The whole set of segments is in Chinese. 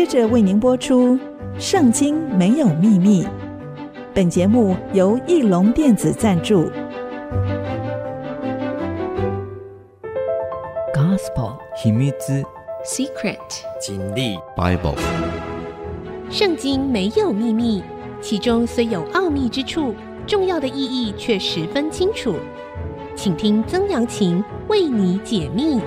接着为您播出《圣经没有秘密》。本节目由翼龙电子赞助。Gospel 秘密 Secret 经历 Bible 圣经没有秘密，其中虽有奥秘之处，重要的意义却十分清楚。请听曾阳晴为你解密。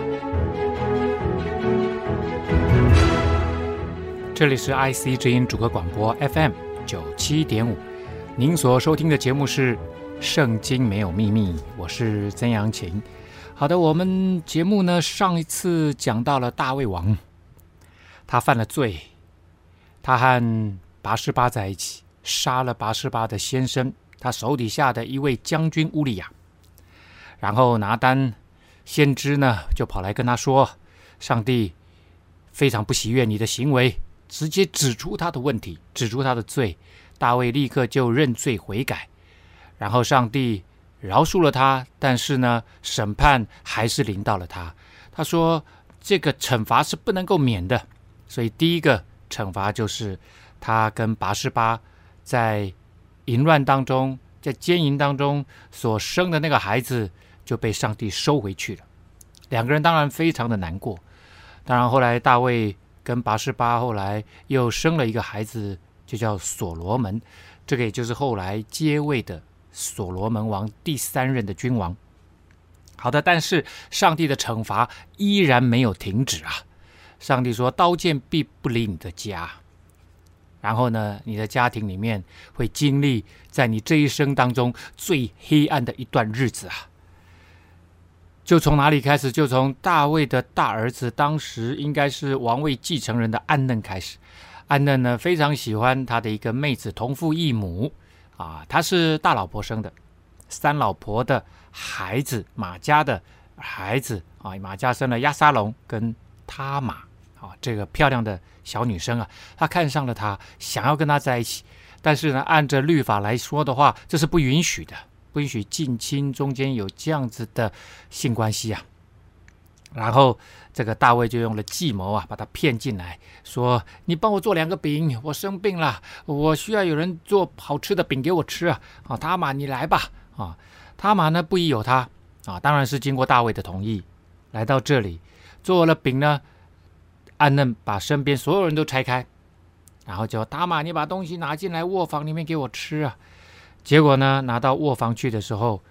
这里是 IC 之音主客广播 FM 九七点五，您所收听的节目是《圣经没有秘密》，我是曾阳晴。好的，我们节目呢上一次讲到了大卫王，他犯了罪，他和拔示巴在一起，杀了拔示巴的先生，他手底下的一位将军乌利亚。然后拿单先知呢就跑来跟他说，上帝非常不喜悦你的行为。直接指出他的问题，指出他的罪，大卫立刻就认罪悔改，然后上帝饶恕了他，但是呢，审判还是临到了他。他说这个惩罚是不能够免的，所以第一个惩罚就是他跟拔示巴在淫乱当中，在奸淫当中所生的那个孩子就被上帝收回去了。两个人当然非常的难过，当然后来大卫。跟拔示巴后来又生了一个孩子，就叫所罗门，这个也就是后来接位的所罗门王第三任的君王。好的，但是上帝的惩罚依然没有停止啊！上帝说：“刀剑必不离你的家。”然后呢，你的家庭里面会经历在你这一生当中最黑暗的一段日子啊！就从哪里开始？就从大卫的大儿子，当时应该是王位继承人的暗嫩开始。暗嫩呢，非常喜欢他的一个妹子，同父异母啊，他是大老婆生的，三老婆的孩子，马家的孩子啊，马家生了亚沙龙跟他玛啊，这个漂亮的小女生啊，他看上了她，想要跟她在一起，但是呢，按着律法来说的话，这是不允许的。不允许近亲中间有这样子的性关系啊，然后这个大卫就用了计谋啊，把他骗进来，说：“你帮我做两个饼，我生病了，我需要有人做好吃的饼给我吃啊。”啊，他玛你来吧啊，他玛呢不疑有他啊，当然是经过大卫的同意来到这里做了饼呢。暗嫩把身边所有人都拆开，然后叫他玛你把东西拿进来卧房里面给我吃啊。结果呢，拿到卧房去的时候，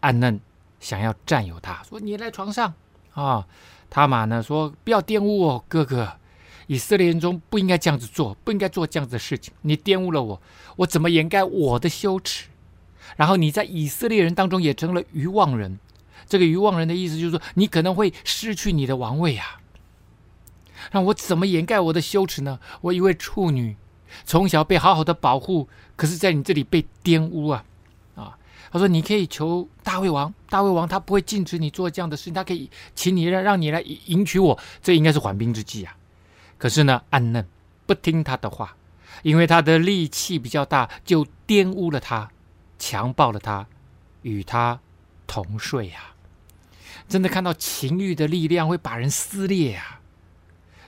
暗嫩想要占有他，说：“你来床上啊。”他玛呢说：“不要玷污我哥哥，以色列人中不应该这样子做，不应该做这样子的事情。你玷污了我，我怎么掩盖我的羞耻？然后你在以色列人当中也成了愚妄人。这个愚妄人的意思就是说，你可能会失去你的王位啊。让我怎么掩盖我的羞耻呢？我一位处女。”从小被好好的保护，可是在你这里被玷污啊！啊，他说你可以求大卫王，大卫王他不会禁止你做这样的事情，他可以请你让让你来迎娶我，这应该是缓兵之计啊。可是呢，暗嫩不听他的话，因为他的力气比较大，就玷污了他，强暴了他，与他同睡啊！真的看到情欲的力量会把人撕裂啊！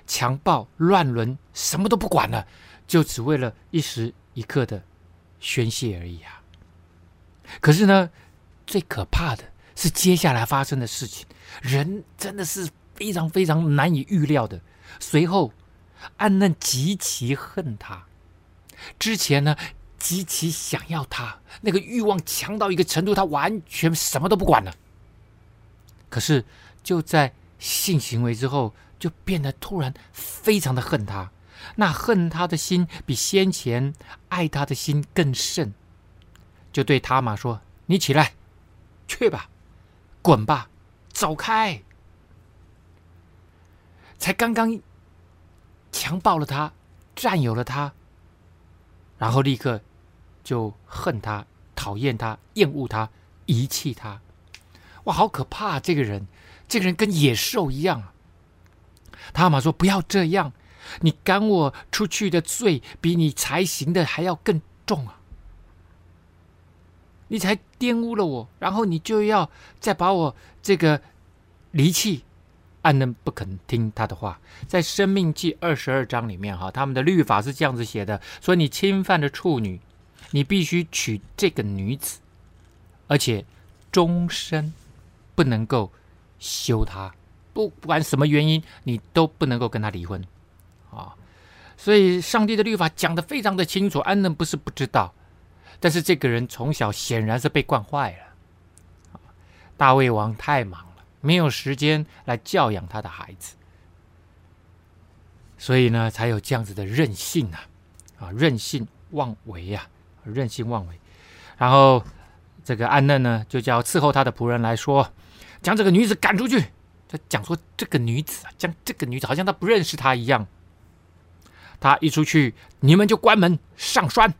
强暴、乱伦，什么都不管了。就只为了一时一刻的宣泄而已啊！可是呢，最可怕的是接下来发生的事情，人真的是非常非常难以预料的。随后，暗嫩极其恨他，之前呢极其想要他，那个欲望强到一个程度，他完全什么都不管了。可是就在性行为之后，就变得突然非常的恨他。那恨他的心比先前爱他的心更甚，就对他玛说：“你起来，去吧，滚吧，走开。”才刚刚强暴了他，占有了他，然后立刻就恨他、讨厌他、厌恶他、遗弃他。哇，好可怕！这个人，这个人跟野兽一样。他玛说：“不要这样。”你赶我出去的罪，比你才行的还要更重啊！你才玷污了我，然后你就要再把我这个离弃。暗嫩不肯听他的话，在《生命记》二十二章里面，哈，他们的律法是这样子写的：说你侵犯了处女，你必须娶这个女子，而且终身不能够休她，不管什么原因，你都不能够跟她离婚，所以上帝的律法讲得非常的清楚，安嫩不是不知道，但是这个人从小显然是被惯坏了。大卫王太忙了。没有时间来教养他的孩子，所以呢，才有这样子的任性啊，啊，任性妄为呀，任性妄为。然后这个安嫩呢，就叫伺候他的仆人来说，将这个女子赶出去。他讲说，这个女子啊，将这个女子好像他不认识她一样。他一出去，你们就关门上栓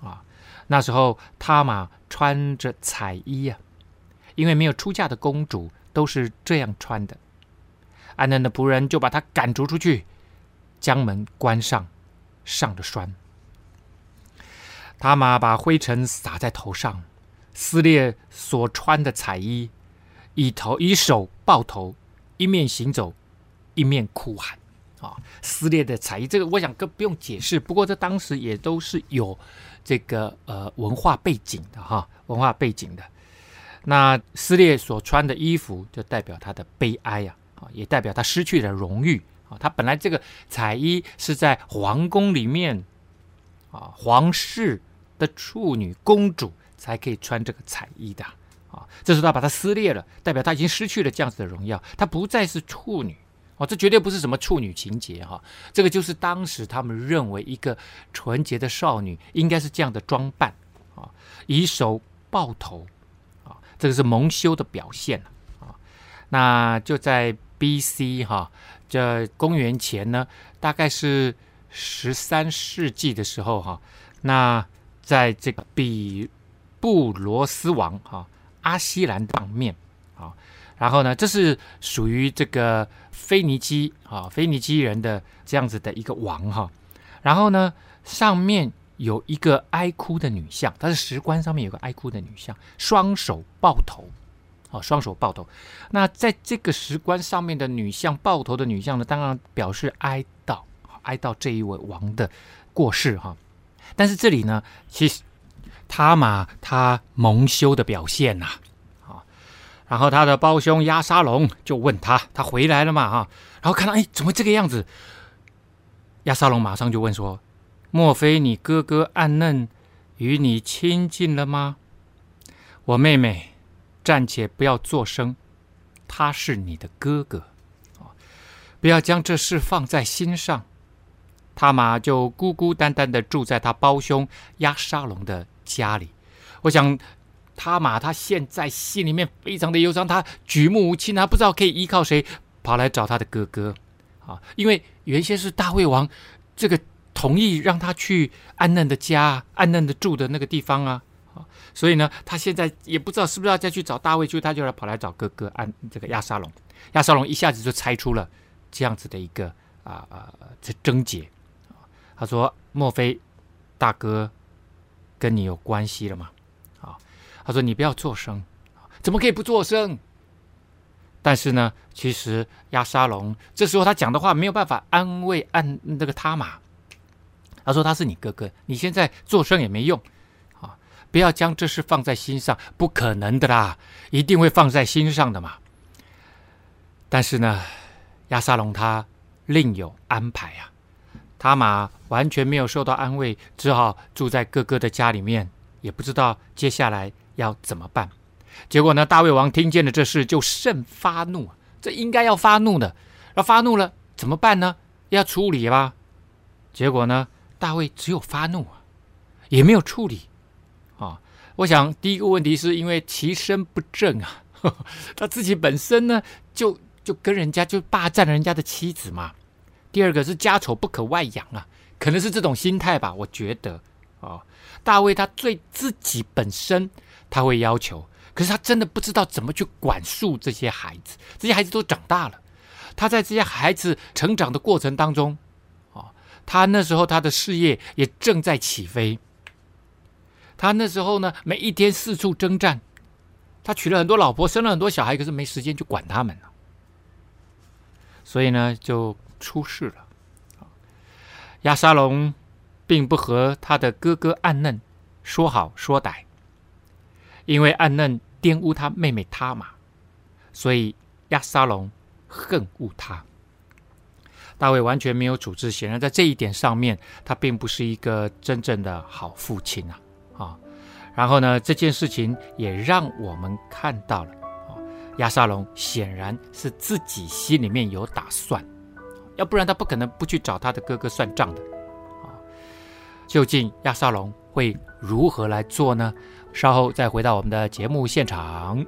啊。那时候，他玛穿着彩衣呀，因为没有出嫁的公主。都是这样穿的。安嫩的仆人就把他赶逐出去，将门关上，上了栓。他玛把灰尘撒在头上，撕裂所穿的彩衣，以头以手抱头，一面行走，一面哭喊。啊，撕裂的彩衣，这个我想更不用解释。不过这当时也都是有这个呃文化背景的哈，文化背景的。那撕裂所穿的衣服，就代表他的悲哀呀，啊，也代表他失去了荣誉啊。他本来这个彩衣是在皇宫里面，啊，皇室的处女公主才可以穿这个彩衣的啊。这时候他把它撕裂了，代表他已经失去了这样子的荣耀，他不再是处女哦。这绝对不是什么处女情节哈，这个就是当时他们认为一个纯洁的少女应该是这样的装扮啊，以手抱头啊。这个是蒙羞的表现啊，那就在 B.C. 哈，这公元前呢，大概是十三世纪的时候哈，那在这个比布罗斯王哈阿西兰当面啊，然后呢，这是属于这个腓尼基啊腓尼基人的这样子的一个王哈，然后呢，上面。有一个哀哭的女像，她的石棺上面有个哀哭的女像，双手抱头，啊，双手抱头。那在这个石棺上面的女像，抱头的女像呢，当然表示哀悼，哀悼这一位王的过世哈。但是这里呢，其实他嘛，他蒙羞的表现呐，啊，然后他的胞兄押沙龙就问他，他回来了嘛哈，然后看到哎，怎么这个样子？押沙龙马上就问说。莫非你哥哥暗嫩与你亲近了吗？我妹妹，暂且不要作声，他是你的哥哥，不要将这事放在心上。他嘛就孤孤单单的住在他胞兄押沙龙的家里。我想，他嘛他现在心里面非常的忧伤，他举目无亲，他不知道可以依靠谁，跑来找他的哥哥啊，因为原先是大卫王这个。同意让他去安嫩的家，安嫩的住的那个地方啊，所以呢，他现在也不知道是不是要再去找大卫，就他就来跑来找哥哥安这个亚沙龙，亚沙龙一下子就猜出了这样子的一个啊啊这症结，他说：莫非大哥跟你有关系了吗？他说你不要作声，怎么可以不作声？但是呢，其实亚沙龙这时候他讲的话没有办法安慰安那个他玛。他说：“他是你哥哥，你现在作声也没用，啊，不要将这事放在心上，不可能的啦，一定会放在心上的嘛。但是呢，亚沙龙他另有安排啊，他玛完全没有受到安慰，只好住在哥哥的家里面，也不知道接下来要怎么办。结果呢，大卫王听见了这事，就甚发怒，这应该要发怒的，那发怒了怎么办呢？要处理吧。结果呢？”大卫只有发怒啊，也没有处理啊。我想第一个问题是因为其身不正啊，呵 呵他自己本身呢就就跟人家就霸占人家的妻子嘛。第二个是家丑不可外扬啊，可能是这种心态吧。我觉得啊，大卫他对自己本身他会要求，可是他真的不知道怎么去管束这些孩子。这些孩子都长大了，他在这些孩子成长的过程当中。啊他那时候他的事业也正在起飞，他那时候呢，每一天四处征战，他娶了很多老婆，生了很多小孩，可是没时间去管他们。所以呢就出事了。亚沙龙并不和他的哥哥暗嫩说好说歹，因为暗嫩玷污他妹妹他玛，所以亚沙龙恨恶他。大卫完全没有处置，显然在这一点上面，他并不是一个真正的好父亲啊！啊，然后呢，这件事情也让我们看到了啊，亚沙龙显然是自己心里面有打算，要不然他不可能不去找他的哥哥算账的啊。究竟亚沙龙会如何来做呢？稍后再回到我们的节目现场。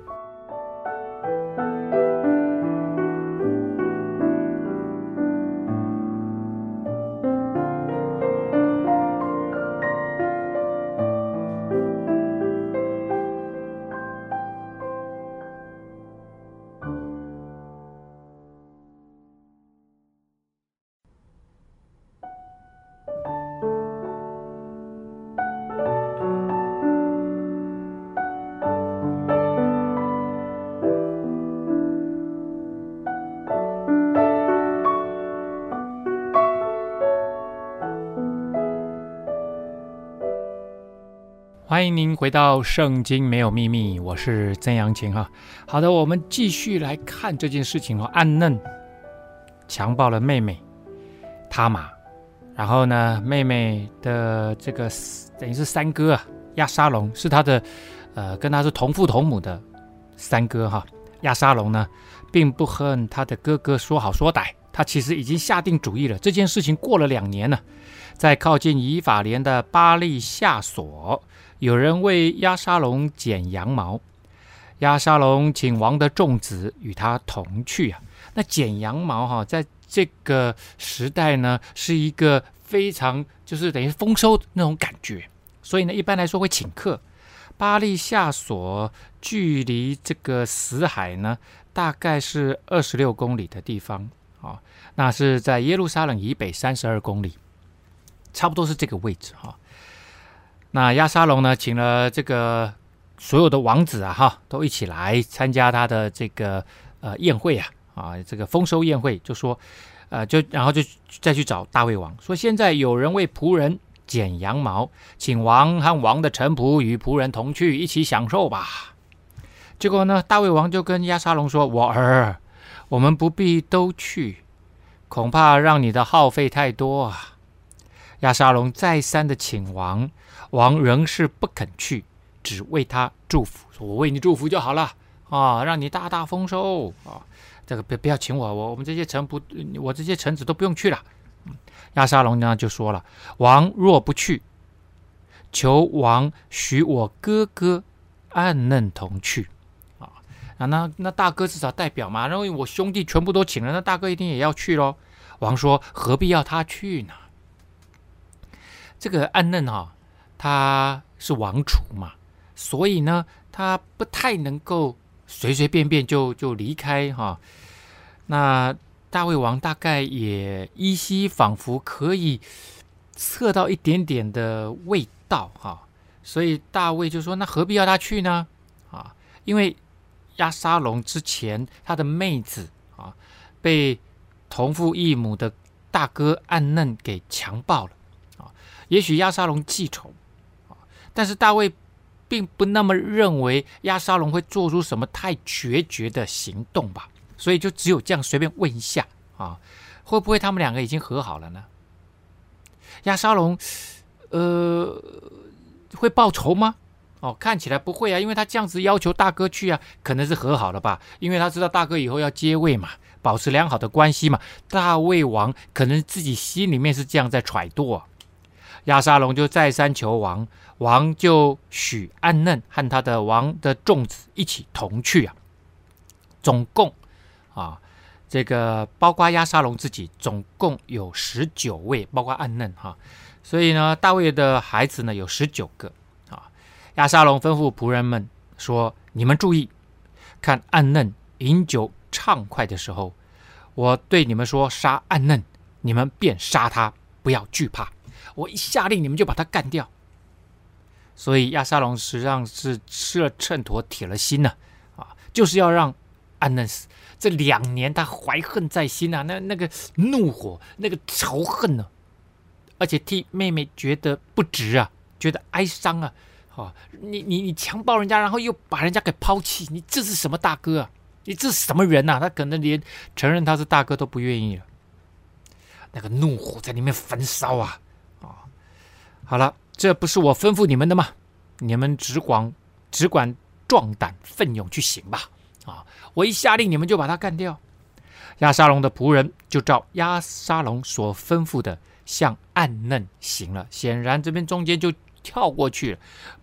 回到《圣经没有秘密》，我是曾阳晴哈。好的，我们继续来看这件事情哦。暗嫩强暴了妹妹他玛，然后呢，妹妹的这个等于是三哥啊，押沙龙是他的，呃，跟他是同父同母的三哥哈。亚沙龙呢，并不和他的哥哥说好说歹，他其实已经下定主意了。这件事情过了两年了，在靠近以法莲的巴力夏所。有人为押沙龙剪羊毛，押沙龙请王的众子与他同去啊。那剪羊毛哈，在这个时代呢，是一个非常就是等于丰收那种感觉，所以呢，一般来说会请客。巴利夏所距离这个死海呢，大概是二十六公里的地方啊，那是在耶路撒冷以北三十二公里，差不多是这个位置哈。那亚沙龙呢，请了这个所有的王子啊，哈，都一起来参加他的这个呃宴会啊，啊，这个丰收宴会，就说，呃，就然后就再去找大卫王，说现在有人为仆人剪羊毛，请王和王的臣仆与仆人同去，一起享受吧。结果呢，大卫王就跟亚沙龙说：“我儿，我们不必都去，恐怕让你的耗费太多啊。”亚沙龙再三的请王。王仍是不肯去，只为他祝福，说我为你祝福就好了啊，让你大大丰收啊。这个不不要请我，我我们这些臣不，我这些臣子都不用去了。亚沙龙呢就说了：王若不去，求王许我哥哥暗嫩同去啊。那那大哥至少代表嘛，然后我兄弟全部都请了，那大哥一定也要去喽。王说：何必要他去呢？这个暗嫩哈。他是王储嘛，所以呢，他不太能够随随便便就就离开哈。那大卫王大概也依稀仿佛可以测到一点点的味道哈，所以大卫就说：“那何必要他去呢？啊，因为亚沙龙之前他的妹子啊被同父异母的大哥暗嫩给强暴了啊，也许亚沙龙记仇。”但是大卫并不那么认为亚沙龙会做出什么太决绝的行动吧，所以就只有这样随便问一下啊，会不会他们两个已经和好了呢？亚沙龙，呃，会报仇吗？哦，看起来不会啊，因为他这样子要求大哥去啊，可能是和好了吧，因为他知道大哥以后要接位嘛，保持良好的关系嘛。大卫王可能自己心里面是这样在揣度。亚沙龙就再三求王，王就许暗嫩和他的王的众子一起同去啊。总共啊，这个包括亚沙龙自己，总共有十九位，包括暗嫩哈。所以呢，大卫的孩子呢有十九个啊。亚沙龙吩咐仆人们说：“你们注意，看暗嫩饮酒畅快的时候，我对你们说杀暗嫩，你们便杀他，不要惧怕。”我一下令，你们就把他干掉。所以亚沙龙实际上是吃了秤砣铁了心了啊，就是要让安嫩死。这两年他怀恨在心啊，那那个怒火，那个仇恨呢、啊，而且替妹妹觉得不值啊，觉得哀伤啊。哦，你你你强暴人家，然后又把人家给抛弃，你这是什么大哥啊？你这是什么人呐、啊？他可能连承认他是大哥都不愿意了。那个怒火在里面焚烧啊！好了，这不是我吩咐你们的吗？你们只管只管壮胆奋勇去行吧！啊、我一下令，你们就把他干掉。押沙龙的仆人就照押沙龙所吩咐的，向暗嫩行了。显然，这边中间就。跳过去了，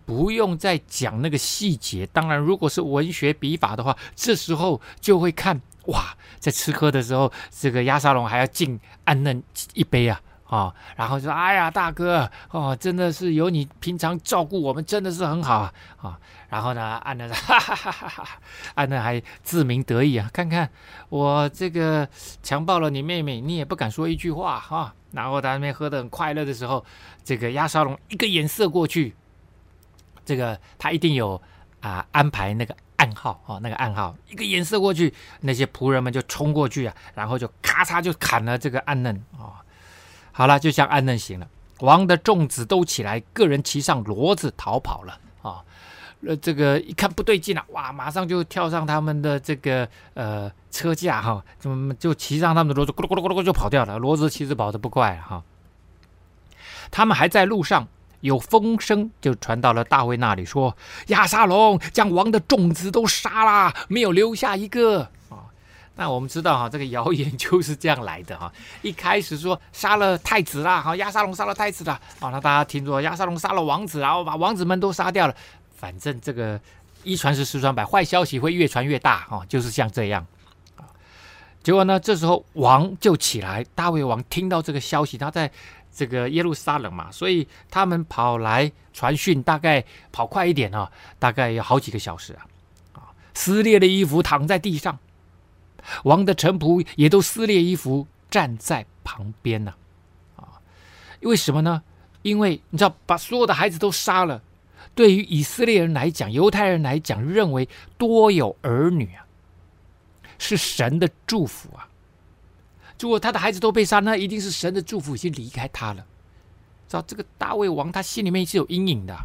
不用再讲那个细节。当然，如果是文学笔法的话，这时候就会看哇，在吃喝的时候，这个押沙龙还要敬暗嫩一杯啊、哦，然后说：“哎呀，大哥哦，真的是有你平常照顾我们，真的是很好啊。哦”然后呢，暗嫩哈哈哈哈哈，暗嫩还自鸣得意啊，看看我这个强暴了你妹妹，你也不敢说一句话哈。然后他那边喝得很快乐的时候，这个鸭沙龙一个眼色过去，这个他一定有啊、安排那个暗号哦，那个暗号一个眼色过去，那些仆人们就冲过去啊，然后就咔嚓就砍了这个暗嫩哦。好了，就像暗嫩行了。王的众子都起来，个人骑上骡子逃跑了啊。哦呃，这个一看不对劲了，哇，马上就跳上他们的这个呃车架哈，怎么就骑上他们的骡子，咕噜咕噜咕噜就跑掉了。骡子其实跑得不快哈。他们还在路上，有风声就传到了大卫那里，说亚沙龙将王的众子都杀了，没有留下一个。那我们知道哈，这个谣言就是这样来的哈。一开始说杀了太子啦，哈，押沙龙杀了太子了，啊，那大家听说押沙龙杀了王子，然后把王子们都杀掉了。反正这个一传十，十传百，坏消息会越传越大哦，就是像这样啊。结果呢，这时候王就起来，大卫王听到这个消息，他在这个耶路撒冷嘛，所以他们跑来传讯，大概跑快一点啊，大概有好几个小时啊。啊，撕裂的衣服躺在地上，王的臣仆也都撕裂衣服站在旁边呢。啊，为什么呢？因为你知道，把所有的孩子都杀了。对于以色列人来讲，犹太人来讲，认为多有儿女啊，是神的祝福啊。如果他的孩子都被杀，那一定是神的祝福已经离开他了。知道这个大卫王，他心里面是有阴影的。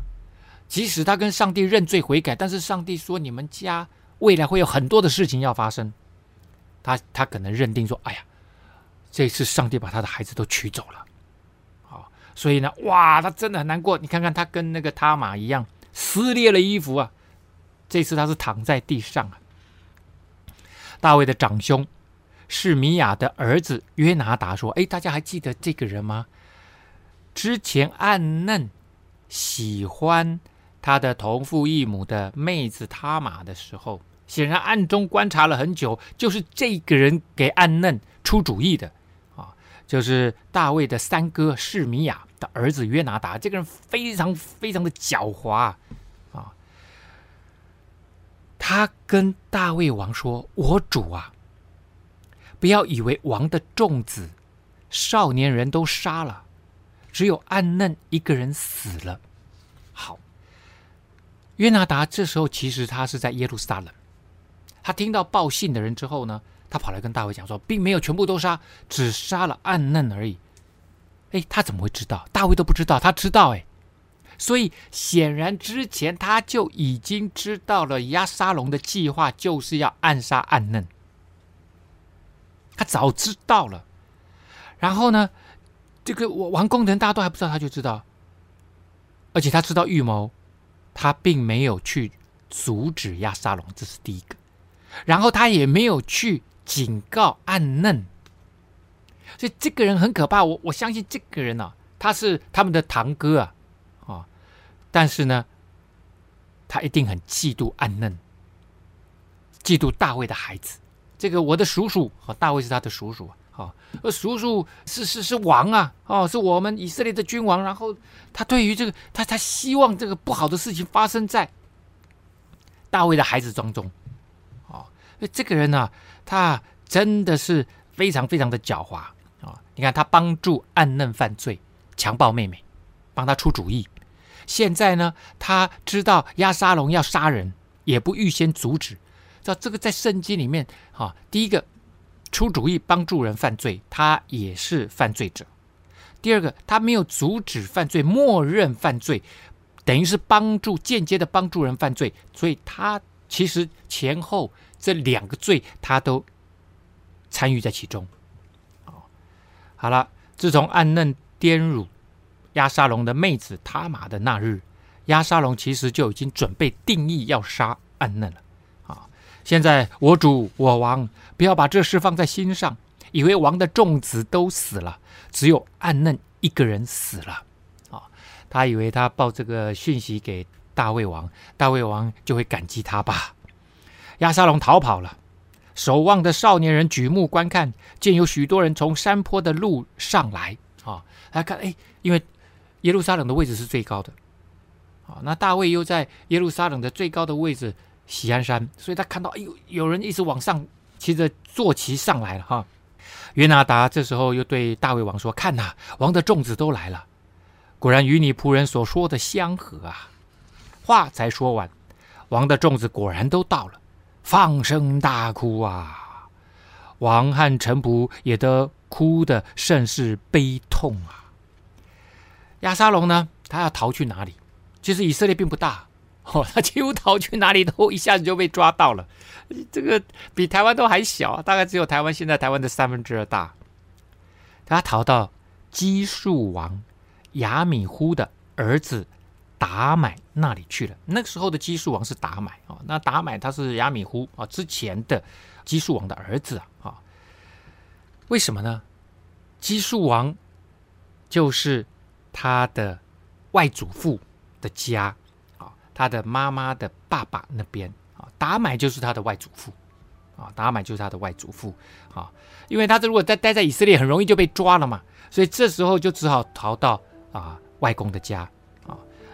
即使他跟上帝认罪悔改，但是上帝说你们家未来会有很多的事情要发生，他他可能认定说，哎呀，这次上帝把他的孩子都取走了。所以呢，哇，他真的很难过。你看看他跟那个他玛一样，撕裂了衣服啊。这次他是躺在地上啊。大卫的长兄是米亚的儿子约拿达说：“哎，大家还记得这个人吗？之前暗嫩喜欢他的同父异母的妹子他玛的时候，显然暗中观察了很久，就是这个人给暗嫩出主意的。”啊就是大卫的三哥示米亚的儿子约拿达，这个人非常非常的狡猾啊！他跟大卫王说：“我主啊，不要以为王的众子少年人都杀了，只有暗嫩一个人死了。”好，约拿达这时候其实他是在耶路撒冷，他听到报信的人之后呢，他跑来跟大卫讲说，并没有全部都杀，只杀了暗嫩而已。哎，他怎么会知道？大卫都不知道，他知道哎。所以显然之前他就已经知道了押沙龙的计划就是要暗杀暗嫩。他早知道了。然后呢，这个王宫的人大家都还不知道，他就知道。而且他知道预谋，他并没有去阻止押沙龙，这是第一个。然后他也没有去。警告暗嫩，所以这个人很可怕。我我相信这个人呢、啊，他是他们的堂哥啊，啊、但是呢，他一定很嫉妒暗嫩，嫉妒大卫的孩子。这个我的叔叔啊，大卫是他的叔叔啊，呃，叔叔是是是王啊，哦，是我们以色列的君王。然后他对于这个，他他希望这个不好的事情发生在大卫的孩子当中，这个人呢、啊。他真的是非常非常的狡猾啊！你看，他帮助暗嫩犯罪，强暴妹妹，帮他出主意。现在呢，他知道押沙龙要杀人，也不预先阻止，这这个在圣经里面，哈，第一个出主意帮助人犯罪，他也是犯罪者；第二个，他没有阻止犯罪，默认犯罪，等于是帮助间接的帮助人犯罪，所以他其实前后这两个罪他都参与在其中。好了，自从暗嫩玷辱押沙龙的妹子他玛的那日，押沙龙其实就已经准备定意要杀暗嫩了。啊，现在我主我王不要把这事放在心上，以为王的众子都死了，只有暗嫩一个人死了。啊，他以为他报这个讯息给大卫王，大卫王就会感激他吧。亚沙龙逃跑了。守望的少年人举目观看，见有许多人从山坡的路上来啊，他看哎，因为耶路撒冷的位置是最高的啊，那大卫又在耶路撒冷的最高的位置喜安山，所以他看到哎呦，有人一直往上骑着坐骑上来了哈。约拿达这时候又对大卫王说：“看呐，王的众子都来了，果然与你仆人所说的相合啊。”话才说完，王的众子果然都到了。放声大哭啊！王和臣仆也都哭得甚是悲痛啊。亚沙龙呢？他要逃去哪里？其实以色列并不大哦，他几乎逃去哪里都一下子就被抓到了。这个比台湾都还小，大概只有台湾现在台湾的三分之二大。他逃到基述王亚米忽的儿子。达买那里去了。那个时候的基述王是达买啊，那达买他是亚米忽啊之前的基述王的儿子啊。为什么呢？基述王就是他的外祖父的家啊，他的妈妈的爸爸那边啊，达买就是他的外祖父啊，达买就是他的外祖父啊。因为他这如果再待在以色列，很容易就被抓了嘛，所以这时候就只好逃到啊外公的家。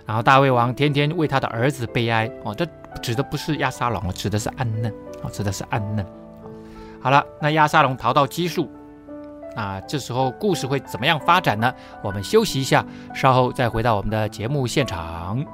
然后大胃王天天为他的儿子悲哀哦，这指的不是亚沙龙，指的是暗嫩哦，指的是暗嫩。好了，那亚沙龙逃到基数，啊，这时候故事会怎么样发展呢？我们休息一下，稍后再回到我们的节目现场。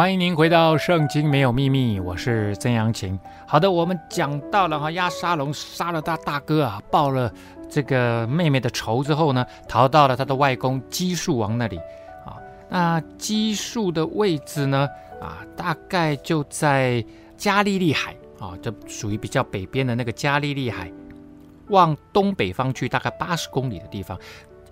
欢迎您回到《圣经没有秘密》，我是曾阳晴。好的，我们讲到了哈，亚沙龙杀了他大哥啊，报了这个妹妹的仇之后呢，逃到了他的外公基述王那里啊。那基述的位置呢，啊，大概就在加利利海啊，这属于比较北边的那个加利利海，往东北方去大概八十公里的地方，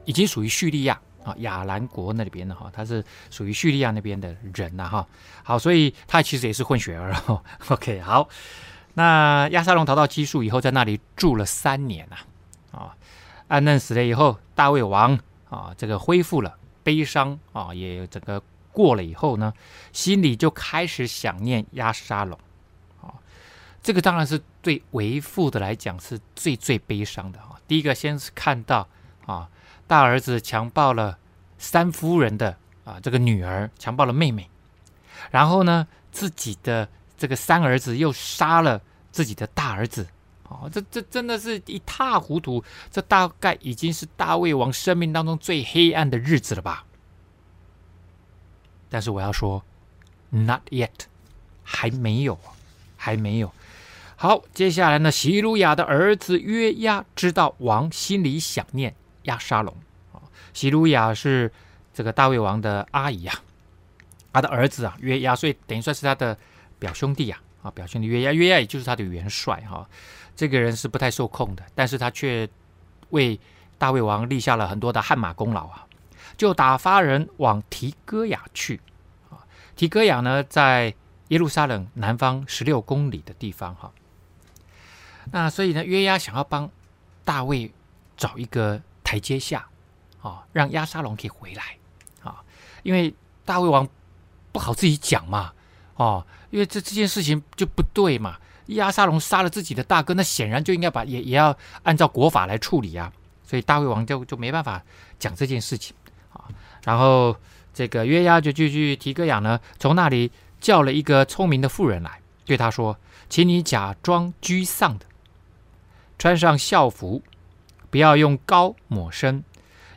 已经属于叙利亚。啊，亚兰国那里边的哈，他是属于叙利亚那边的人呐哈。好，所以他其实也是混血儿。OK，好，那亚沙龙逃到基述以后，在那里住了三年呐。啊，安嫩死了以后，大卫王啊，这个恢复了悲伤啊，也整个过了以后呢，心里就开始想念亚沙龙。啊，这个当然是对为父的来讲是最最悲伤的啊。第一个先是看到啊。大儿子强暴了三夫人的啊这个女儿，强暴了妹妹，然后呢，自己的这个三儿子又杀了自己的大儿子，哦，这这真的是一塌糊涂，这大概已经是大卫王生命当中最黑暗的日子了吧？但是我要说，not yet，还没有，还没有。好，接下来呢，希鲁雅的儿子约押知道王心里想念。亚沙龙啊，西鲁雅是这个大卫王的阿姨啊，他的儿子啊约押，所以等于算是他的表兄弟啊啊，表兄弟约押，约押也就是他的元帅哈、啊。这个人是不太受控的，但是他却为大卫王立下了很多的汗马功劳啊。就打发人往提哥亚去啊，提哥亚呢在耶路撒冷南方十六公里的地方哈、那所以呢，约押想要帮。大卫找一个台阶下，啊，让押沙龙可以回来，啊，因为大卫王不好自己讲嘛，哦，因为这这件事情就不对嘛，押沙龙杀了自己的大哥，那显然就应该把也也要按照国法来处理啊，所以大卫王就就没办法讲这件事情，啊，然后这个约押就继续提哥亚呢，从那里叫了一个聪明的妇人来，对他说，请你假装居丧的。穿上孝服，不要用膏抹身，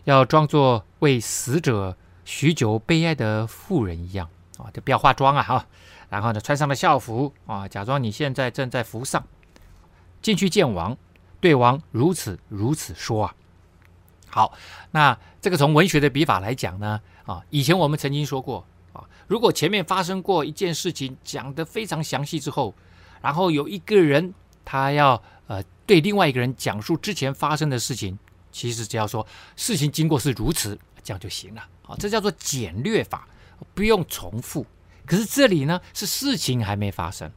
要装作为死者许久悲哀的妇人一样啊，就不要化妆啊哈。然后呢，穿上了孝服啊，假装你现在正在服丧，进去见王，对王如此如此说啊。好，那这个从文学的笔法来讲呢，啊，以前我们曾经说过啊，如果前面发生过一件事情，讲得非常详细之后，然后有一个人他要。呃，对另外一个人讲述之前发生的事情，其实只要说事情经过是如此，这样就行了。好，这叫做简略法，不用重复。可是这里呢，是事情还没发生。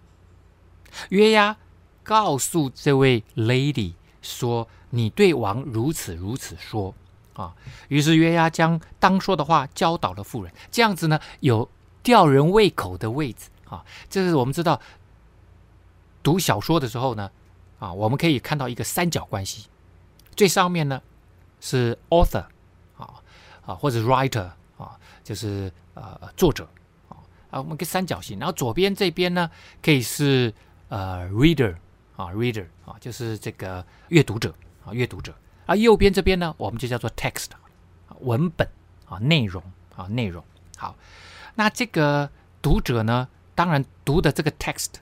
约押告诉这位 lady 说：“你对王如此如此说。”啊，于是约押将当说的话教导了妇人，这样子呢，有吊人胃口的位置。啊，这是我们知道读小说的时候呢。啊，我们可以看到一个三角关系，最上面呢是 author 啊啊或者 writer 啊，就是呃作者啊啊，我们个三角形，然后左边这边呢可以是呃 reader 啊 reader 啊，就是这个阅读者啊阅读者，而右边这边呢我们就叫做 text 文本啊内容啊内容。好，那这个读者呢，当然读的这个 text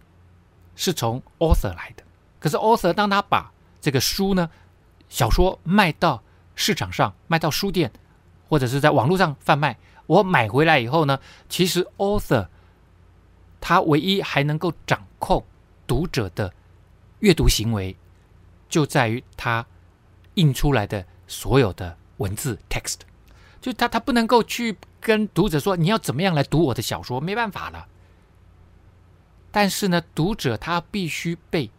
是从 author 来的。可是，author 当他把这个书呢，小说卖到市场上，卖到书店，或者是在网络上贩卖，我买回来以后呢，其实 author 他唯一还能够掌控读者的阅读行为，就在于他印出来的所有的文字 text，就他他不能够去跟读者说，你要怎么样来读我的小说，没办法了。但是呢，读者他必须被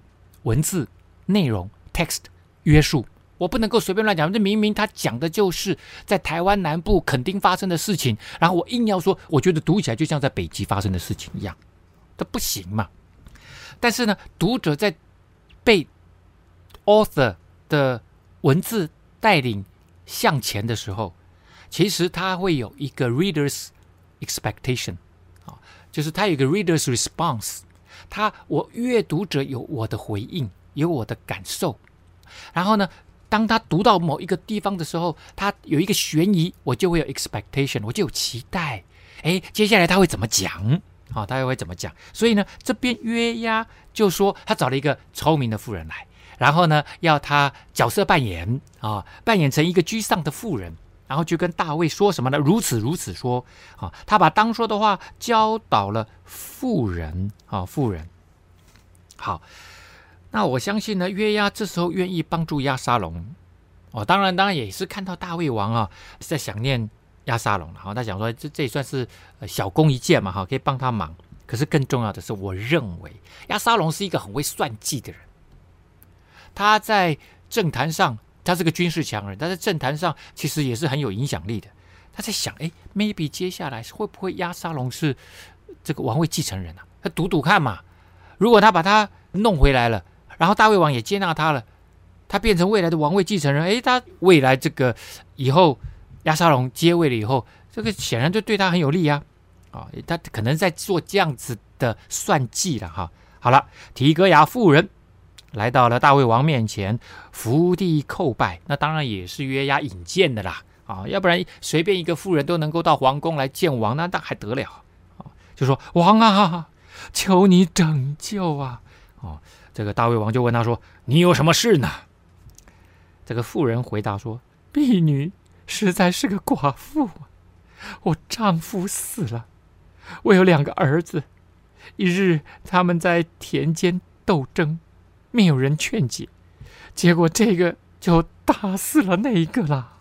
文字内容 text 约束，我不能够随便乱讲。这明明他讲的就是在台湾南部垦丁发生的事情，然后我硬要说，我觉得读起来就像在北极发生的事情一样，这不行嘛。但是呢，读者在被 author 的文字带领向前的时候，其实他会有一个 readers expectation 啊，就是他有一个 readers response。他，我阅读者有我的回应，有我的感受。然后呢，当他读到某一个地方的时候，他有一个悬疑，我就会有 expectation，我就有期待。哎，接下来他会怎么讲？啊，他又会怎么讲？所以呢，这边约押就说他找了一个聪明的妇人来，然后呢，要他角色扮演啊，扮演成一个居丧的妇人。然后就跟大卫说什么呢？如此如此说啊，他把当说的话教导了妇人啊，妇人。好，那我相信呢，约押这时候愿意帮助亚沙龙哦，当然当然也是看到大卫王啊在想念亚沙龙了，好，他想说这这也算是小功一件嘛，哈，可以帮他忙。可是更重要的是，我认为亚沙龙是一个很会算计的人，他在政坛上。他是个军事强人，他在政坛上其实也是很有影响力的。他在想，哎，maybe 接下来会不会押沙龙是这个王位继承人啊？他赌赌看嘛。如果他把他弄回来了，然后大卫王也接纳他了，他变成未来的王位继承人，哎，他未来这个以后押沙龙接位了以后，这个显然就对他很有利啊。啊，他可能在做这样子的算计了哈。好了，提哥亚妇人。来到了大卫王面前，伏地叩拜，那当然也是约押引荐的啦，啊，要不然随便一个妇人都能够到皇宫来见王，那那还得了啊？就说王啊，求你拯救啊！哦，这个大卫王就问他说：“你有什么事呢？”这个妇人回答说：“婢女实在是个寡妇，我丈夫死了，我有两个儿子，一日他们在田间斗争。”没有人劝解，结果这个就打死了那一个啦。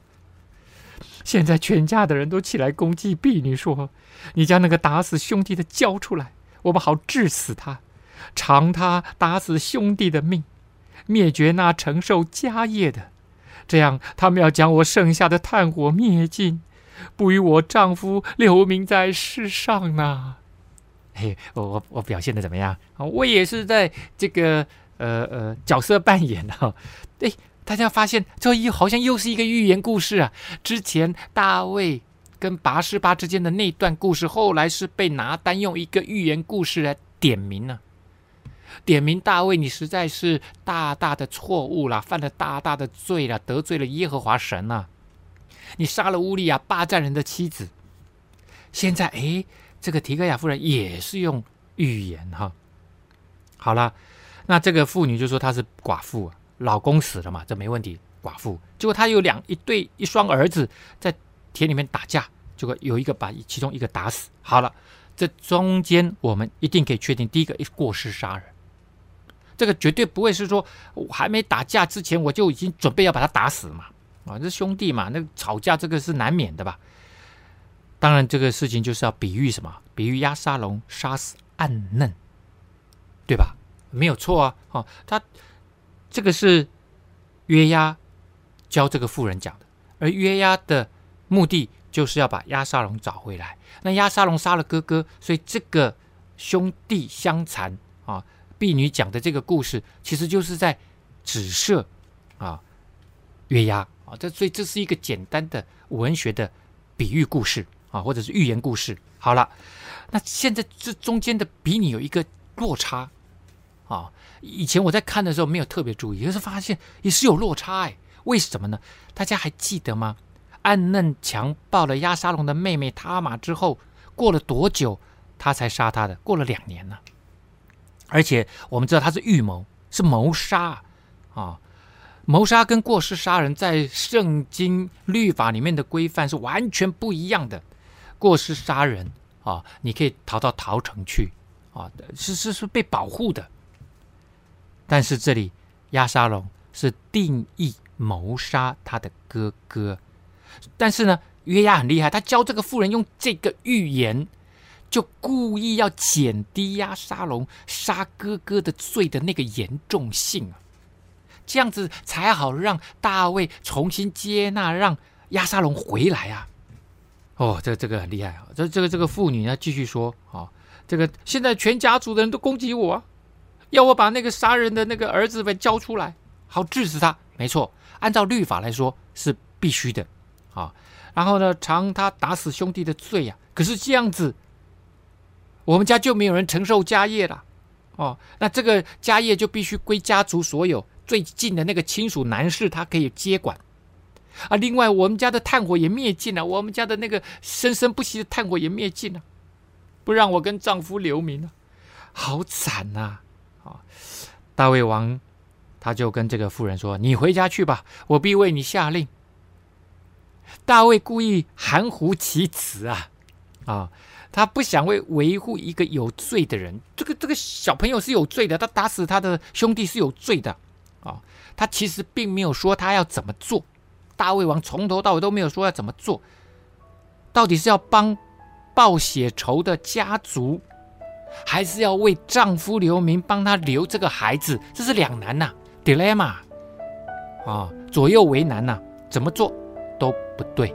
现在全家的人都起来攻击婢女，说：“你将那个打死兄弟的交出来，我们好治死他，偿他打死兄弟的命。灭绝那承受家业的，这样他们要将我剩下的炭火灭尽，不与我丈夫留名在世上呢。嘿，我我我表现的怎么样啊？我也是在这个呃呃角色扮演哈。哎，大家发现这又好像又是一个寓言故事啊。之前大卫跟拔示巴之间的那段故事，后来是被拿单用一个寓言故事来点名呢。点名大卫，你实在是大大的错误了，犯了大大的罪了，得罪了耶和华神呐！你杀了乌利亚霸占人的妻子，现在哎，这个提格亚夫人也是用寓言哈。好了，那这个妇女就说她是寡妇，老公死了嘛，这没问题。寡妇，结果她有两一对一双儿子在田里面打架，结果有一个把其中一个打死。好了，这中间我们一定可以确定，第一个一过失杀人。这个绝对不会是说，我还没打架之前我就已经准备要把他打死嘛？啊，这兄弟嘛，那吵架这个是难免的吧？当然，这个事情就是要比喻什么？比喻押沙龙杀死暗嫩，对吧？没有错啊！哦，他这个是约押教这个妇人讲的，而约押的目的就是要把押沙龙找回来。那押沙龙杀了哥哥，所以这个兄弟相残啊。婢女讲的这个故事，其实就是在指涉啊约押啊，这所以这是一个简单的文学的比喻故事啊，或者是寓言故事。好了，那现在这中间的比拟有一个落差啊，以前我在看的时候没有特别注意，可是发现也是有落差哎，为什么呢？大家还记得吗？暗嫩强暴了押沙龙的妹妹他玛之后，过了多久他才杀他的？过了两年呢。而且我们知道他是预谋，是谋杀啊！谋杀跟过失杀人在圣经律法里面的规范是完全不一样的。过失杀人啊，你可以逃到逃城去啊，是是是被保护的。但是这里押沙龙是定义谋杀他的哥哥，但是呢，约押很厉害，他教这个妇人用这个预言。就故意要减低押沙龙杀哥哥的罪的那个严重性啊，这样子才好让大卫重新接纳，让押沙龙回来啊。哦，这这个很厉害啊！这这个这个妇女呢，继续说啊，这个现在全家族的人都攻击我啊，要我把那个杀人的那个儿子给交出来，好治死他。没错，按照律法来说是必须的啊。然后呢，偿他打死兄弟的罪呀。可是这样子。我们家就没有人承受家业了，哦，那这个家业就必须归家族所有，最近的那个亲属男士他可以接管，啊，另外我们家的炭火也灭尽了，我们家的那个生生不息的炭火也灭尽了，不让我跟丈夫留名了，好惨呐！啊，啊，大卫王他就跟这个妇人说：“你回家去吧，我必为你下令。”大卫故意含糊其辞啊，啊，他不想为维护一个有罪的人，这个这个小朋友是有罪的，他打死他的兄弟是有罪的，啊、他其实并没有说他要怎么做，大卫王从头到尾都没有说要怎么做，到底是要帮报血仇的家族，还是要为丈夫留名，帮他留这个孩子，这是两难呐、，dilemma，啊、左右为难呐、怎么做都不对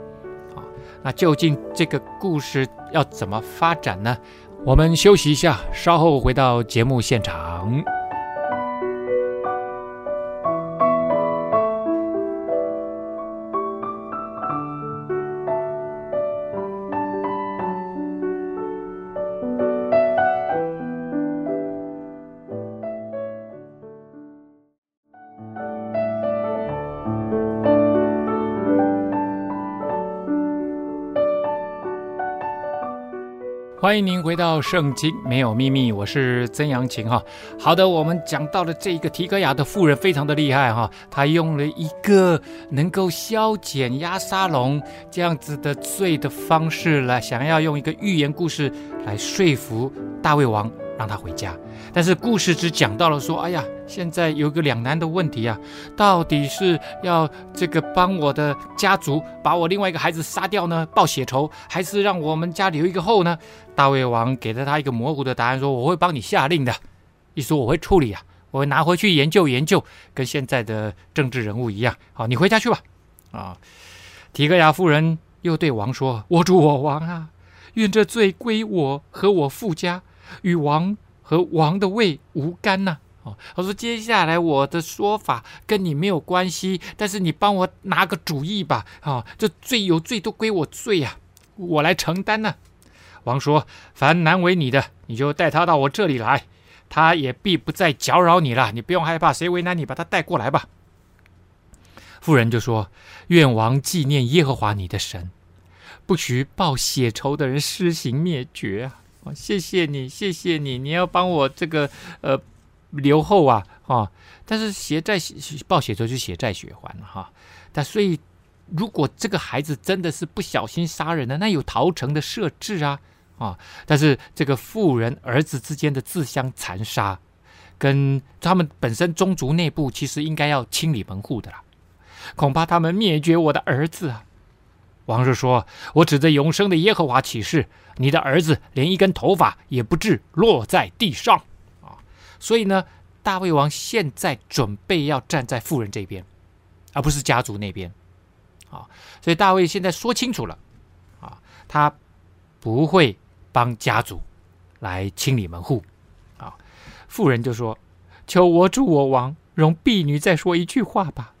啊。那究竟这个故事要怎么发展呢？我们休息一下，稍后回到节目现场。欢迎您回到《圣经没有秘密》，我是曾阳晴哈。好的，我们讲到了这一个提格亚的妇人非常的厉害哈，她用了一个能够消减压沙龙这样子的罪的方式来，想要用一个寓言故事来说服大卫王。让他回家，但是故事只讲到了说，哎呀，现在有个两难的问题啊，到底是要这个帮我的家族把我另外一个孩子杀掉呢，报血仇，还是让我们家留一个后呢？大卫王给了他一个模糊的答案，说我会帮你下令的，一说我会处理啊，我会拿回去研究研究，跟现在的政治人物一样。好，你回家去吧。啊，提格亚夫人又对王说：“我主我王啊，愿这罪归我和我父家，与王和王的位无干呐。”哦，他说：“接下来我的说法跟你没有关系，但是你帮我拿个主意吧。啊，这罪有罪都归我罪呀，我来承担呐。”王说：“凡难为你的，你就带他到我这里来。”他也必不再搅扰你了，你不用害怕，谁为难你，把他带过来吧。妇人就说：“愿王纪念耶和华你的神，不许报血仇的人施行灭绝啊！谢谢你，谢谢你，你要帮我这个呃留后啊啊！但是血债报血仇就血债血还了哈。但所以，如果这个孩子真的是不小心杀人的，那有逃城的设置啊。”啊！但是这个妇人儿子之间的自相残杀，跟他们本身宗族内部其实应该要清理门户的啦。恐怕他们灭绝我的儿子啊！王就说：“我指着永生的耶和华起誓，你的儿子连一根头发也不致落在地上。”啊！所以呢，大卫王现在准备要站在富人这边，而不是家族那边。啊！所以大卫现在说清楚了，啊，他不会。帮家族来清理门户，啊，富人就说：“求我主我王容婢女再说一句话吧。”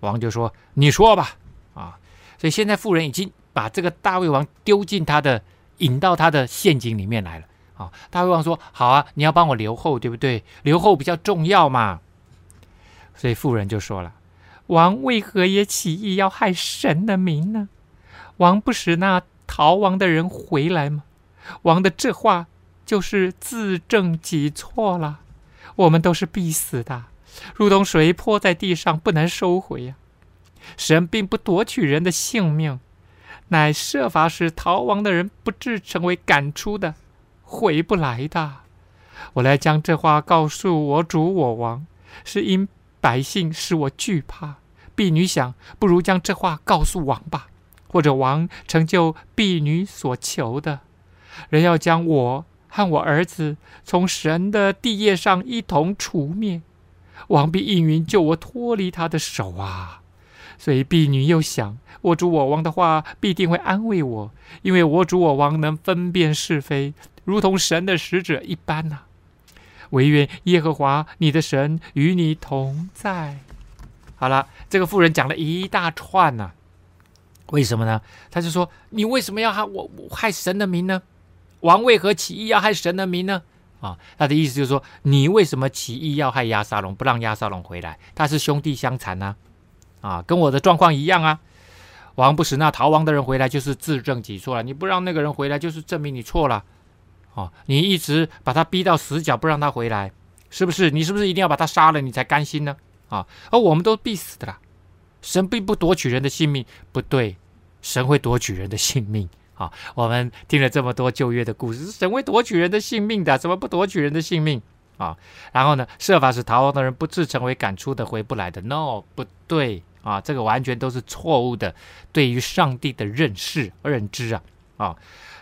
王就说：“你说吧。”所以现在富人已经把这个大胃王丢进他的引到他的陷阱里面来了。啊，大胃王说：“好啊，你要帮我留后，对不对？留后比较重要嘛。”所以富人就说了：“王为何也起意要害神的名呢？王不使那逃亡的人回来吗？”王的这话就是自证己错了，我们都是必死的，如同水泼在地上，不能收回呀。神并不夺取人的性命，乃设法使逃亡的人不致成为赶出的，回不来的。我来将这话告诉我主我王，是因百姓使我惧怕。婢女想，不如将这话告诉王吧，或者王成就婢女所求的。人要将我和我儿子从神的地业上一同除灭，王必应允救我脱离他的手啊！所以婢女又想，我主我王的话必定会安慰我，因为我主我王能分辨是非，如同神的使者一般呐、啊。惟愿耶和华你的神与你同在。好了，这个妇人讲了一大串呐、为什么呢？他就说：你为什么要害我，害神的名呢？王为何起义要害神的名呢？啊，他的意思就是说，你为什么起义要害亚沙龙，不让亚沙龙回来？他是兄弟相残呐，啊跟我的状况一样啊。王不使那逃亡的人回来，就是自证己错了。你不让那个人回来，就是证明你错了。哦，你一直把他逼到死角，不让他回来，是不是？你是不是一定要把他杀了，你才甘心呢？啊，而我们都必死的啦。神并不夺取人的性命，不对，神会夺取人的性命。啊，我们听了这么多旧约的故事，神会夺取人的性命的，怎么不夺取人的性命啊？然后呢，设法使逃亡的人不自成为赶出的、回不来的。No，不对啊，这个完全都是错误的，对于上帝的认识、认知啊啊。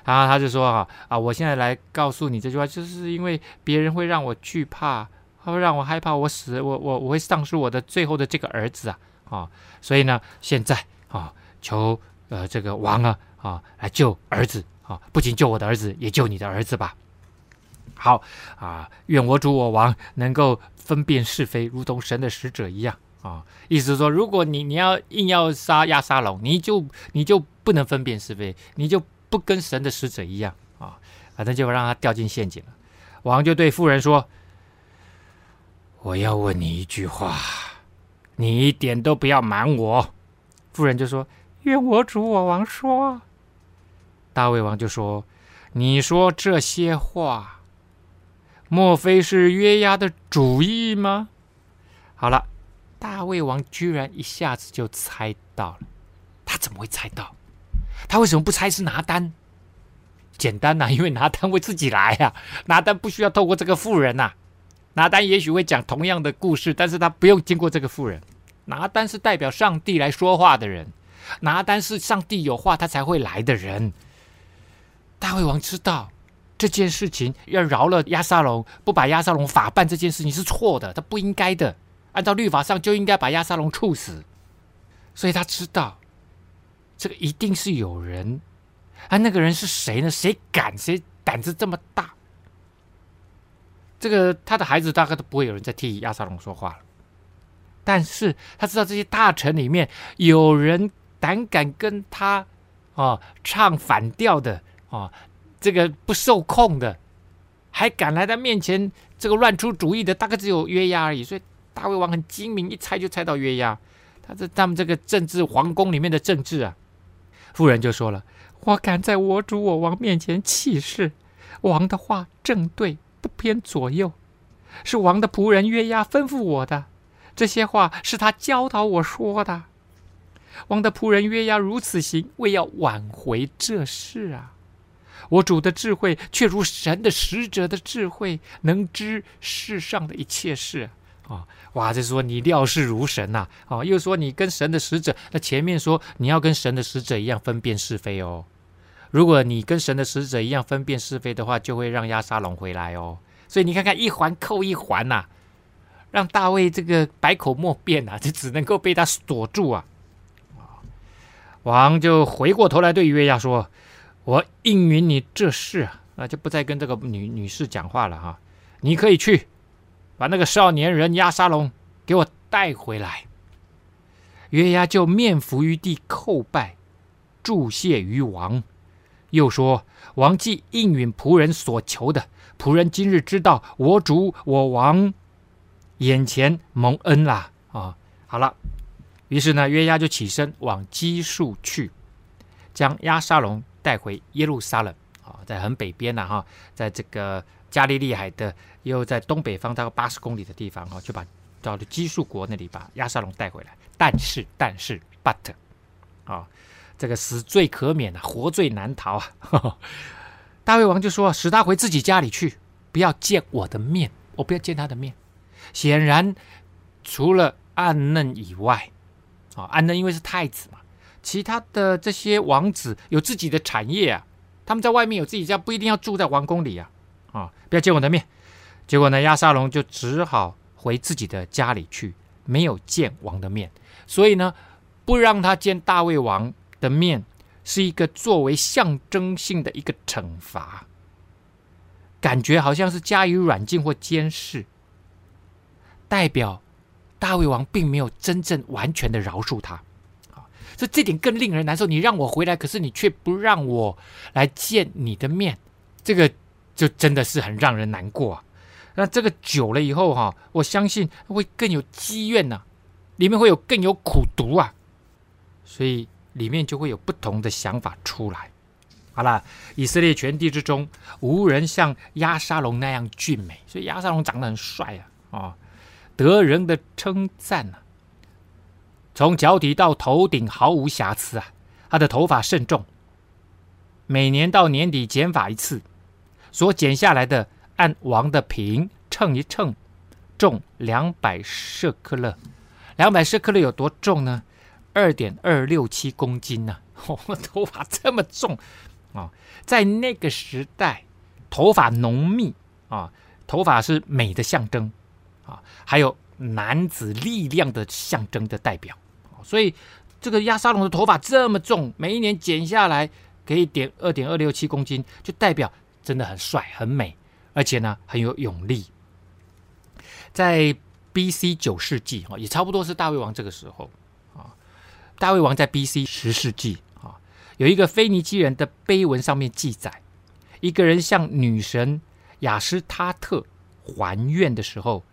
然后他就说啊啊，我现在来告诉你这句话，就是因为别人会让我惧怕，会让我害怕，我死，我我我会丧失我的最后的这个儿子啊啊，所以呢，现在啊，求呃这个王啊。啊，来救儿子啊！不仅救我的儿子，也救你的儿子吧。好啊，愿我主我王能够分辨是非，如同神的使者一样啊。意思是说，如果你你要硬要杀亚沙龙，你就你就不能分辨是非，你就不跟神的使者一样啊。反正就让他掉进陷阱了。王就对妇人说：“我要问你一句话，你一点都不要瞒我。”妇人就说：“愿我主我王说。”大卫王就说：“你说这些话，莫非是约押的主意吗？”好了，大卫王居然一下子就猜到了。他怎么会猜到？他为什么不猜是拿单？简单呐、因为拿单会自己来、啊，拿单不需要透过这个妇人呐、拿单也许会讲同样的故事，但是他不用经过这个妇人。拿单是代表上帝来说话的人，拿单是上帝有话他才会来的人。大卫王知道，这件事情要饶了亚沙龙，不把亚沙龙法办这件事情是错的，他不应该的。按照律法上就应该把亚沙龙处死。所以他知道，这个一定是有人。啊，那个人是谁呢？谁敢？谁胆子这么大？这个他的孩子大概都不会有人再替亚沙龙说话了。但是他知道这些大臣里面有人胆敢跟他啊唱反调的啊。这个不受控的，还敢来他面前这个乱出主意的，大概只有约押而已。所以大卫王很精明，一猜就猜到约押。他这他们这个政治皇宫里面的政治啊，妇人就说了：“我敢在我主我王面前起誓，王的话正对，不偏左右，是王的仆人约押吩咐我的。这些话是他教导我说的。王的仆人约押如此行，为要挽回这事啊。”我主的智慧却如神的使者的智慧，能知世上的一切事！啊哇，这说你料事如神呐！啊，又说你跟神的使者，那前面说你要跟神的使者一样分辨是非哦。如果你跟神的使者一样分辨是非的话，就会让押沙龙回来哦。所以你看看一环扣一环呐，让大卫这个百口莫辩呐，就只能够被他锁住啊！王就回过头来对约押说。我应允你这事啊，那就不再跟这个女女士讲话了哈。你可以去把那个少年人押沙龙给我带回来。约押就面伏于地叩拜，祝谢于王，又说：王既应允仆人所求的，仆人今日知道我主我王眼前蒙恩啦啊！好了，于是呢，约押就起身往基述去，将押沙龙。带回耶路撒冷啊，在很北边呢哈，在这个加利利海的，又在东北方大概八十公里的地方哈，就把到了基述国那里把亚沙龙带回来。但是，但是，but 啊，这个死罪可免啊，活罪难逃啊。大卫王就说：“使他回自己家里去，不要见我的面，我不要见他的面。”显然，除了暗嫩以外，啊，暗嫩因为是太子嘛。其他的这些王子有自己的产业啊，他们在外面有自己家，不一定要住在王宫里啊。啊，不要见我的面。结果呢，亚沙龙就只好回自己的家里去，没有见王的面。所以呢，不让他见大卫王的面，是一个作为象征性的一个惩罚，感觉好像是加以软禁或监视，代表大卫王并没有真正完全的饶恕他。啊，所以这点更令人难受。你让我回来，可是你却不让我来见你的面，这个就真的是很让人难过啊。那这个久了以后哈，我相信会更有积怨呐，里面会有更有苦毒啊，所以里面就会有不同的想法出来。好了，以色列全地之中无人像亚沙龙那样俊美，所以亚沙龙长得很帅啊，啊，得人的称赞啊。从脚底到头顶毫无瑕疵啊！他的头发甚重，每年到年底剪发一次，所剪下来的按王的平称一称，重两百舍克勒。两百舍克勒有多重呢？二点二六七公斤呢、啊！哦，头发这么重啊、在那个时代，头发浓密啊，头发是美的象征啊，还有男子力量的象征的代表。所以，这个亚沙龙的头发这么重，每一年剪下来可以点二点二六七公斤，就代表真的很帅、很美，而且呢很有勇力。在 B.C. 九世纪啊，也差不多是大卫王这个时候啊。大卫王在 B.C. 十世纪啊，有一个腓尼基人的碑文上面记载，一个人向女神雅斯他特还愿的时候，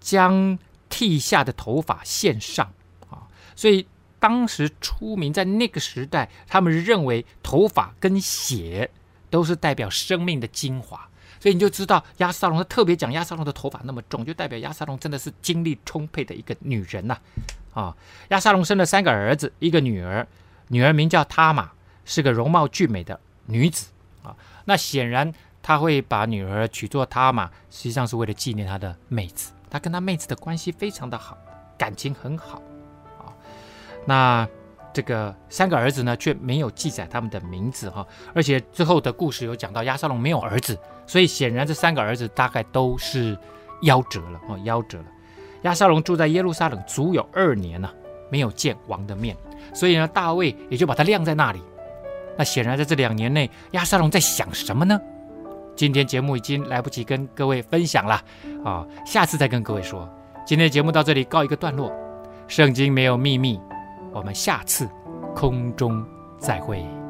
将剃下的头发献上啊。所以当时出名，在那个时代，他们认为头发跟血都是代表生命的精华，所以你就知道押沙龙他特别讲押沙龙的头发那么重，就代表押沙龙真的是精力充沛的一个女人呐。啊，押沙龙生了三个儿子，一个女儿，女儿名叫塔玛，是个容貌俊美的女子啊。那显然他会把女儿娶做塔玛，实际上是为了纪念他的妹子，他跟他妹子的关系非常的好，感情很好啊。那这个三个儿子呢，却没有记载他们的名字哈，而且之后的故事有讲到亚沙龙没有儿子，所以显然这三个儿子大概都是夭折了哦，夭折了。亚沙龙住在耶路撒冷足有二年呢，没有见王的面，所以呢，大卫也就把他晾在那里。那显然在这两年内，亚沙龙在想什么呢？今天节目已经来不及跟各位分享了啊，下次再跟各位说。今天节目到这里告一个段落，圣经没有秘密。我们下次空中再会。